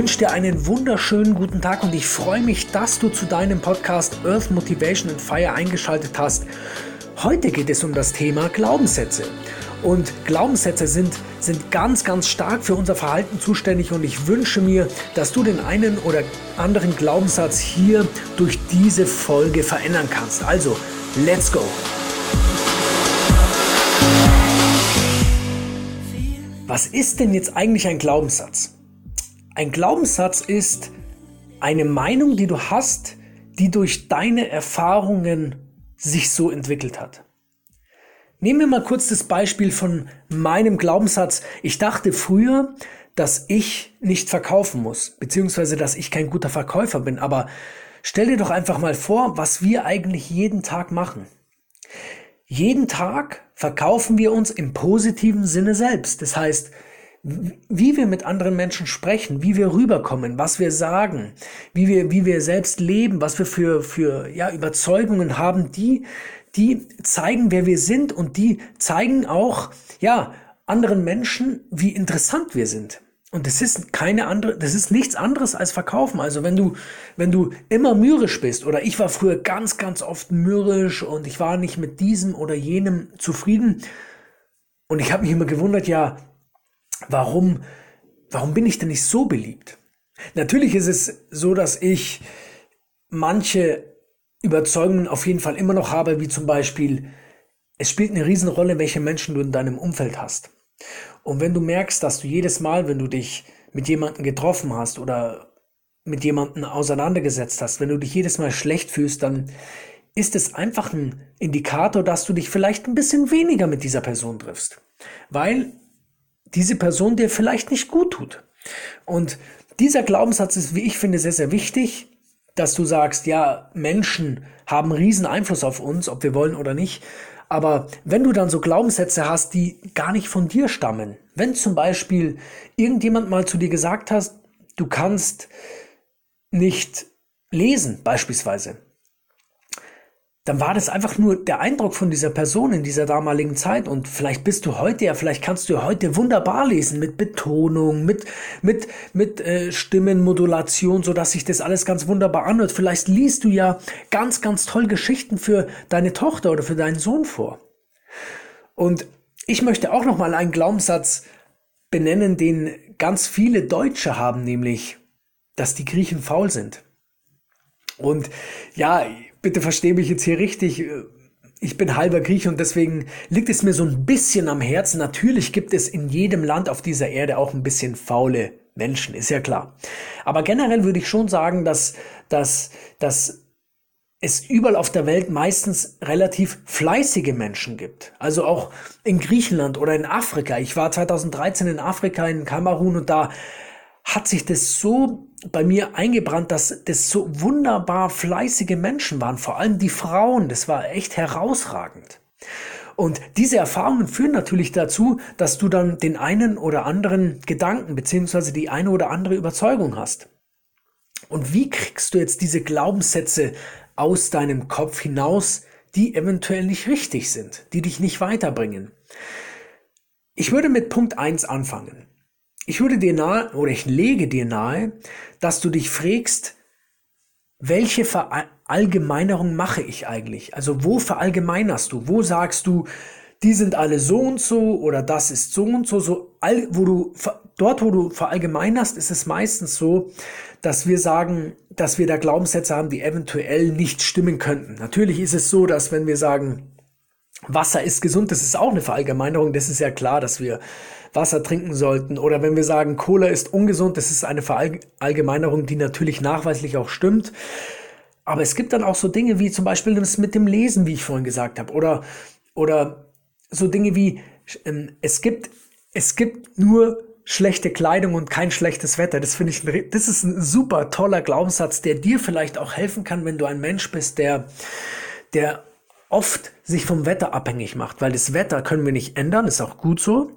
wünsche dir einen wunderschönen guten Tag und ich freue mich, dass du zu deinem Podcast Earth Motivation and Fire eingeschaltet hast. Heute geht es um das Thema Glaubenssätze. Und Glaubenssätze sind, sind ganz, ganz stark für unser Verhalten zuständig und ich wünsche mir, dass du den einen oder anderen Glaubenssatz hier durch diese Folge verändern kannst. Also, let's go! Was ist denn jetzt eigentlich ein Glaubenssatz? Ein Glaubenssatz ist eine Meinung, die du hast, die durch deine Erfahrungen sich so entwickelt hat. Nehmen wir mal kurz das Beispiel von meinem Glaubenssatz. Ich dachte früher, dass ich nicht verkaufen muss, beziehungsweise dass ich kein guter Verkäufer bin. Aber stell dir doch einfach mal vor, was wir eigentlich jeden Tag machen. Jeden Tag verkaufen wir uns im positiven Sinne selbst. Das heißt, wie wir mit anderen Menschen sprechen, wie wir rüberkommen, was wir sagen, wie wir, wie wir selbst leben, was wir für, für ja, Überzeugungen haben, die die zeigen, wer wir sind und die zeigen auch, ja, anderen Menschen, wie interessant wir sind. Und das ist keine andere, das ist nichts anderes als verkaufen. Also wenn du, wenn du immer mürrisch bist, oder ich war früher ganz, ganz oft mürrisch und ich war nicht mit diesem oder jenem zufrieden. Und ich habe mich immer gewundert, ja, warum, warum bin ich denn nicht so beliebt? Natürlich ist es so, dass ich manche Überzeugungen auf jeden Fall immer noch habe, wie zum Beispiel, es spielt eine Riesenrolle, welche Menschen du in deinem Umfeld hast. Und wenn du merkst, dass du jedes Mal, wenn du dich mit jemandem getroffen hast oder mit jemandem auseinandergesetzt hast, wenn du dich jedes Mal schlecht fühlst, dann ist es einfach ein Indikator, dass du dich vielleicht ein bisschen weniger mit dieser Person triffst. Weil diese Person dir vielleicht nicht gut tut. Und dieser Glaubenssatz ist, wie ich finde, sehr, sehr wichtig, dass du sagst, ja, Menschen haben riesen Einfluss auf uns, ob wir wollen oder nicht. Aber wenn du dann so Glaubenssätze hast, die gar nicht von dir stammen, wenn zum Beispiel irgendjemand mal zu dir gesagt hast, du kannst nicht lesen, beispielsweise, dann war das einfach nur der Eindruck von dieser Person in dieser damaligen Zeit. Und vielleicht bist du heute ja, vielleicht kannst du heute wunderbar lesen mit Betonung, mit, mit, mit äh, Stimmenmodulation, so dass sich das alles ganz wunderbar anhört. Vielleicht liest du ja ganz, ganz toll Geschichten für deine Tochter oder für deinen Sohn vor. Und ich möchte auch noch mal einen Glaubenssatz benennen, den ganz viele Deutsche haben, nämlich, dass die Griechen faul sind. Und ja, bitte verstehe mich jetzt hier richtig. Ich bin halber Grieche und deswegen liegt es mir so ein bisschen am Herzen. Natürlich gibt es in jedem Land auf dieser Erde auch ein bisschen faule Menschen, ist ja klar. Aber generell würde ich schon sagen, dass, dass, dass es überall auf der Welt meistens relativ fleißige Menschen gibt. Also auch in Griechenland oder in Afrika. Ich war 2013 in Afrika, in Kamerun und da hat sich das so bei mir eingebrannt, dass das so wunderbar fleißige Menschen waren, vor allem die Frauen, das war echt herausragend. Und diese Erfahrungen führen natürlich dazu, dass du dann den einen oder anderen Gedanken beziehungsweise die eine oder andere Überzeugung hast. Und wie kriegst du jetzt diese Glaubenssätze aus deinem Kopf hinaus, die eventuell nicht richtig sind, die dich nicht weiterbringen? Ich würde mit Punkt eins anfangen. Ich würde dir nahe, oder ich lege dir nahe, dass du dich fragst, welche Verallgemeinerung mache ich eigentlich? Also wo verallgemeinerst du? Wo sagst du, die sind alle so und so oder das ist so und so, so all, wo du dort, wo du verallgemeinerst, ist es meistens so, dass wir sagen, dass wir da Glaubenssätze haben, die eventuell nicht stimmen könnten. Natürlich ist es so, dass wenn wir sagen, Wasser ist gesund, das ist auch eine Verallgemeinerung, das ist ja klar, dass wir Wasser trinken sollten. Oder wenn wir sagen, Cola ist ungesund, das ist eine Verallgemeinerung, die natürlich nachweislich auch stimmt. Aber es gibt dann auch so Dinge wie zum Beispiel das mit dem Lesen, wie ich vorhin gesagt habe. Oder, oder so Dinge wie, ähm, es gibt, es gibt nur schlechte Kleidung und kein schlechtes Wetter. Das finde ich, das ist ein super toller Glaubenssatz, der dir vielleicht auch helfen kann, wenn du ein Mensch bist, der, der oft sich vom Wetter abhängig macht, weil das Wetter können wir nicht ändern, ist auch gut so.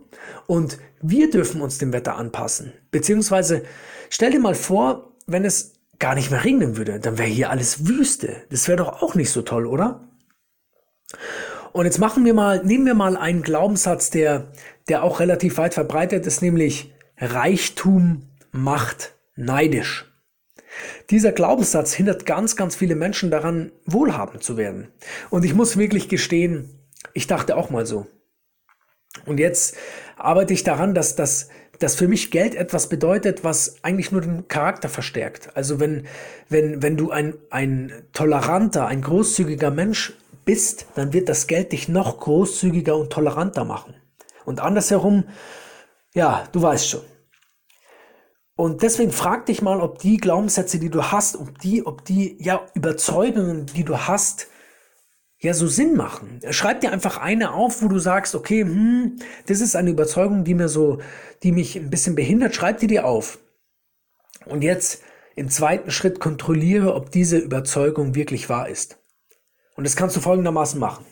Und wir dürfen uns dem Wetter anpassen. Beziehungsweise stell dir mal vor, wenn es gar nicht mehr regnen würde, dann wäre hier alles Wüste. Das wäre doch auch nicht so toll, oder? Und jetzt machen wir mal, nehmen wir mal einen Glaubenssatz, der, der auch relativ weit verbreitet ist, nämlich Reichtum macht neidisch. Dieser Glaubenssatz hindert ganz, ganz viele Menschen daran, wohlhabend zu werden. Und ich muss wirklich gestehen, ich dachte auch mal so. Und jetzt arbeite ich daran, dass, dass, dass für mich Geld etwas bedeutet, was eigentlich nur den Charakter verstärkt. Also wenn, wenn, wenn du ein, ein toleranter, ein großzügiger Mensch bist, dann wird das Geld dich noch großzügiger und toleranter machen. Und andersherum, ja, du weißt schon. Und deswegen frag dich mal, ob die Glaubenssätze, die du hast, ob die, ob die ja Überzeugungen, die du hast, ja so Sinn machen. Schreib dir einfach eine auf, wo du sagst, okay, hm, das ist eine Überzeugung, die mir so, die mich ein bisschen behindert. Schreib die dir auf. Und jetzt im zweiten Schritt kontrolliere, ob diese Überzeugung wirklich wahr ist. Und das kannst du folgendermaßen machen.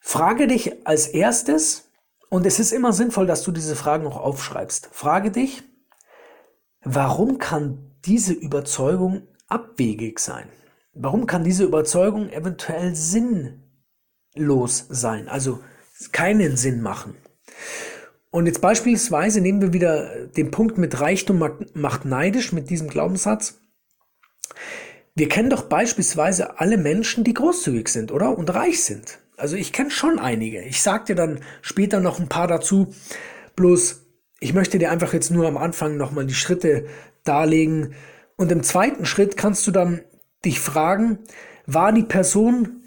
Frage dich als erstes, und es ist immer sinnvoll, dass du diese Fragen auch aufschreibst. Frage dich, warum kann diese Überzeugung abwegig sein? Warum kann diese Überzeugung eventuell sinnlos sein, also keinen Sinn machen? Und jetzt beispielsweise nehmen wir wieder den Punkt mit Reichtum macht neidisch mit diesem Glaubenssatz. Wir kennen doch beispielsweise alle Menschen, die großzügig sind, oder? Und reich sind. Also ich kenne schon einige. Ich sag dir dann später noch ein paar dazu. Bloß, ich möchte dir einfach jetzt nur am Anfang nochmal die Schritte darlegen. Und im zweiten Schritt kannst du dann dich fragen, war die Person,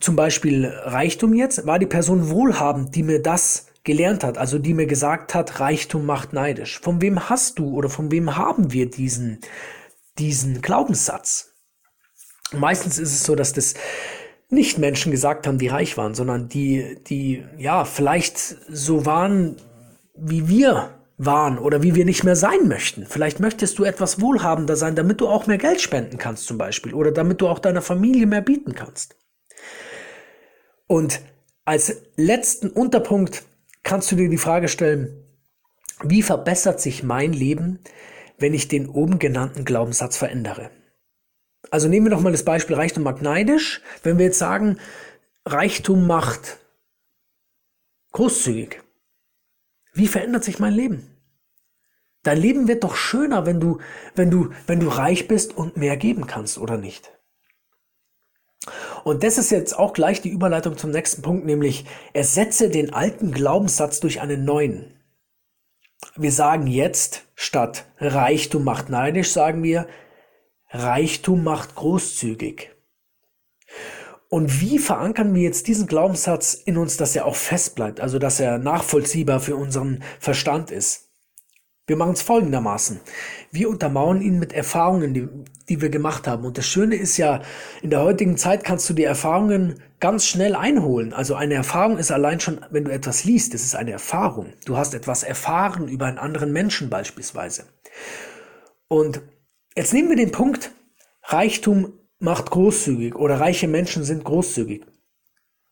zum Beispiel Reichtum jetzt, war die Person wohlhabend, die mir das gelernt hat, also die mir gesagt hat, Reichtum macht neidisch. Von wem hast du oder von wem haben wir diesen diesen Glaubenssatz. Meistens ist es so, dass das nicht Menschen gesagt haben, die reich waren, sondern die, die ja vielleicht so waren, wie wir waren oder wie wir nicht mehr sein möchten. Vielleicht möchtest du etwas wohlhabender sein, damit du auch mehr Geld spenden kannst zum Beispiel oder damit du auch deiner Familie mehr bieten kannst. Und als letzten Unterpunkt kannst du dir die Frage stellen, wie verbessert sich mein Leben, wenn ich den oben genannten Glaubenssatz verändere. Also nehmen wir nochmal das Beispiel Reichtum macht neidisch. Wenn wir jetzt sagen, Reichtum macht großzügig. Wie verändert sich mein Leben? Dein Leben wird doch schöner, wenn du, wenn du, wenn du reich bist und mehr geben kannst, oder nicht? Und das ist jetzt auch gleich die Überleitung zum nächsten Punkt, nämlich ersetze den alten Glaubenssatz durch einen neuen. Wir sagen jetzt statt Reichtum macht neidisch, sagen wir Reichtum macht großzügig. Und wie verankern wir jetzt diesen Glaubenssatz in uns, dass er auch fest bleibt, also dass er nachvollziehbar für unseren Verstand ist? Wir machen es folgendermaßen. Wir untermauern ihn mit Erfahrungen, die, die wir gemacht haben. Und das Schöne ist ja, in der heutigen Zeit kannst du die Erfahrungen ganz schnell einholen. Also eine Erfahrung ist allein schon, wenn du etwas liest, das ist eine Erfahrung. Du hast etwas erfahren über einen anderen Menschen beispielsweise. Und jetzt nehmen wir den Punkt, Reichtum macht großzügig oder reiche Menschen sind großzügig.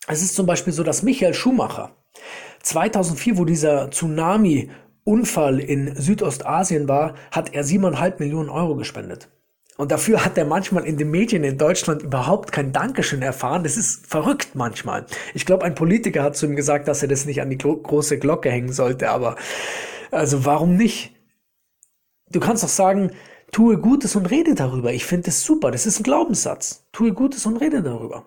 Es ist zum Beispiel so, dass Michael Schumacher 2004, wo dieser Tsunami Unfall in Südostasien war, hat er siebeneinhalb Millionen Euro gespendet. Und dafür hat er manchmal in den Medien in Deutschland überhaupt kein Dankeschön erfahren. Das ist verrückt manchmal. Ich glaube, ein Politiker hat zu ihm gesagt, dass er das nicht an die große Glocke hängen sollte. Aber also warum nicht? Du kannst doch sagen, tue Gutes und rede darüber. Ich finde das super. Das ist ein Glaubenssatz. Tue Gutes und rede darüber.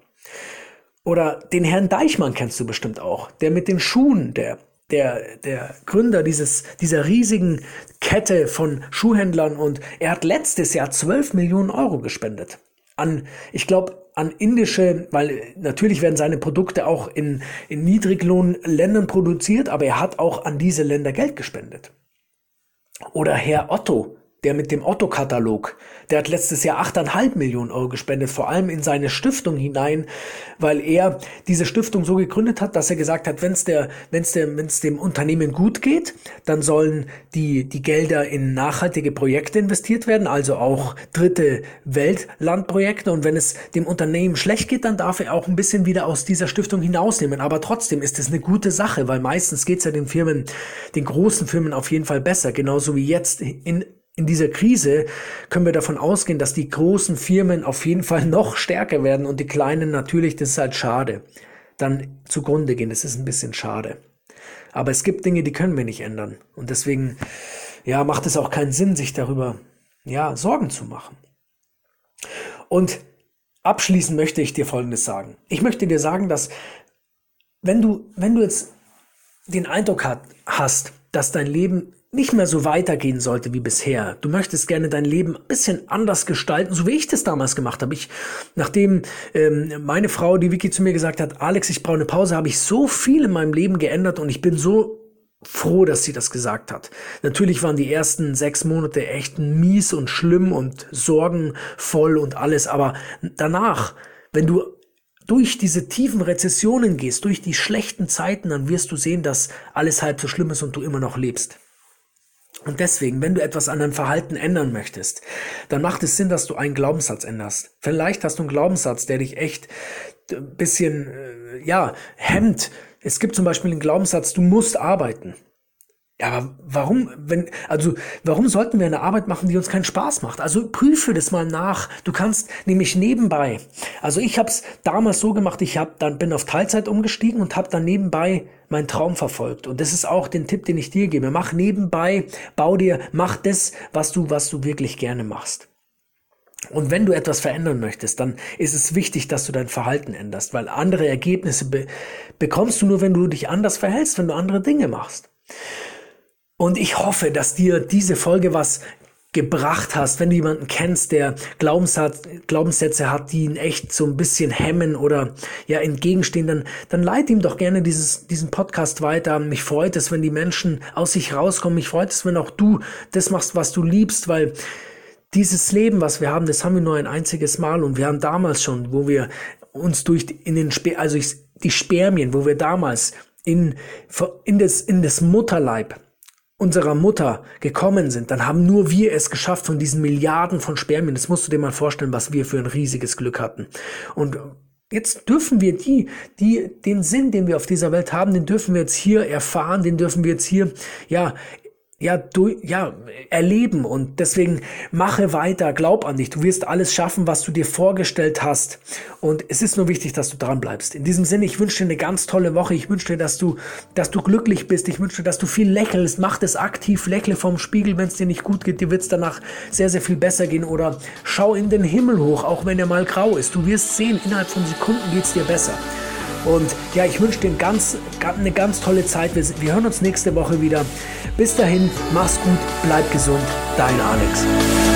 Oder den Herrn Deichmann kennst du bestimmt auch. Der mit den Schuhen, der der, der Gründer dieses, dieser riesigen Kette von Schuhhändlern und er hat letztes Jahr 12 Millionen Euro gespendet. An, ich glaube, an indische, weil natürlich werden seine Produkte auch in, in Niedriglohnländern produziert, aber er hat auch an diese Länder Geld gespendet. Oder Herr Otto, der mit dem Otto-Katalog, der hat letztes Jahr 8,5 Millionen Euro gespendet, vor allem in seine Stiftung hinein, weil er diese Stiftung so gegründet hat, dass er gesagt hat, wenn es der, wenn's der, wenn's dem Unternehmen gut geht, dann sollen die, die Gelder in nachhaltige Projekte investiert werden, also auch dritte Weltlandprojekte. Und wenn es dem Unternehmen schlecht geht, dann darf er auch ein bisschen wieder aus dieser Stiftung hinausnehmen. Aber trotzdem ist es eine gute Sache, weil meistens geht es ja den Firmen, den großen Firmen auf jeden Fall besser, genauso wie jetzt in in dieser Krise können wir davon ausgehen, dass die großen Firmen auf jeden Fall noch stärker werden und die kleinen natürlich, das ist halt schade, dann zugrunde gehen. Das ist ein bisschen schade. Aber es gibt Dinge, die können wir nicht ändern. Und deswegen, ja, macht es auch keinen Sinn, sich darüber, ja, Sorgen zu machen. Und abschließend möchte ich dir Folgendes sagen. Ich möchte dir sagen, dass wenn du, wenn du jetzt den Eindruck hat, hast, dass dein Leben nicht mehr so weitergehen sollte wie bisher. Du möchtest gerne dein Leben ein bisschen anders gestalten, so wie ich das damals gemacht habe. Ich, nachdem ähm, meine Frau, die Vicky, zu mir gesagt hat, Alex, ich brauche eine Pause, habe ich so viel in meinem Leben geändert und ich bin so froh, dass sie das gesagt hat. Natürlich waren die ersten sechs Monate echt mies und schlimm und sorgenvoll und alles, aber danach, wenn du durch diese tiefen Rezessionen gehst, durch die schlechten Zeiten, dann wirst du sehen, dass alles halb so schlimm ist und du immer noch lebst. Und deswegen, wenn du etwas an deinem Verhalten ändern möchtest, dann macht es Sinn, dass du einen Glaubenssatz änderst. Vielleicht hast du einen Glaubenssatz, der dich echt ein bisschen, äh, ja, hemmt. Es gibt zum Beispiel den Glaubenssatz, du musst arbeiten. Ja, aber warum, wenn, also warum sollten wir eine Arbeit machen, die uns keinen Spaß macht? Also prüfe das mal nach. Du kannst nämlich nebenbei. Also ich habe es damals so gemacht, ich habe dann bin auf Teilzeit umgestiegen und habe dann nebenbei meinen Traum verfolgt. Und das ist auch den Tipp, den ich dir gebe. Mach nebenbei, bau dir, mach das, was du, was du wirklich gerne machst. Und wenn du etwas verändern möchtest, dann ist es wichtig, dass du dein Verhalten änderst, weil andere Ergebnisse be bekommst du nur, wenn du dich anders verhältst, wenn du andere Dinge machst. Und ich hoffe, dass dir diese Folge was gebracht hast, wenn du jemanden kennst, der Glaubenssatz, Glaubenssätze hat, die ihn echt so ein bisschen hemmen oder ja entgegenstehen, dann, dann leite ihm doch gerne dieses, diesen Podcast weiter. Mich freut es, wenn die Menschen aus sich rauskommen. Mich freut es, wenn auch du das machst, was du liebst, weil dieses Leben, was wir haben, das haben wir nur ein einziges Mal und wir haben damals schon, wo wir uns durch in den Sper also die Spermien, wo wir damals in, in das, in das Mutterleib unserer Mutter gekommen sind, dann haben nur wir es geschafft von diesen Milliarden von Spermien. Das musst du dir mal vorstellen, was wir für ein riesiges Glück hatten. Und jetzt dürfen wir die, die, den Sinn, den wir auf dieser Welt haben, den dürfen wir jetzt hier erfahren, den dürfen wir jetzt hier, ja, ja, du, ja, erleben und deswegen mache weiter, glaub an dich. Du wirst alles schaffen, was du dir vorgestellt hast. Und es ist nur wichtig, dass du dran bleibst. In diesem Sinne, ich wünsche dir eine ganz tolle Woche. Ich wünsche dir, dass du, dass du glücklich bist. Ich wünsche dir, dass du viel lächelst. Mach das aktiv. Lächle vom Spiegel, wenn es dir nicht gut geht. Dir wird es danach sehr, sehr viel besser gehen. Oder schau in den Himmel hoch, auch wenn er mal grau ist. Du wirst sehen, innerhalb von Sekunden geht es dir besser. Und ja, ich wünsche dir ganz, eine ganz tolle Zeit. Wir, wir hören uns nächste Woche wieder. Bis dahin, mach's gut, bleib gesund. Dein Alex.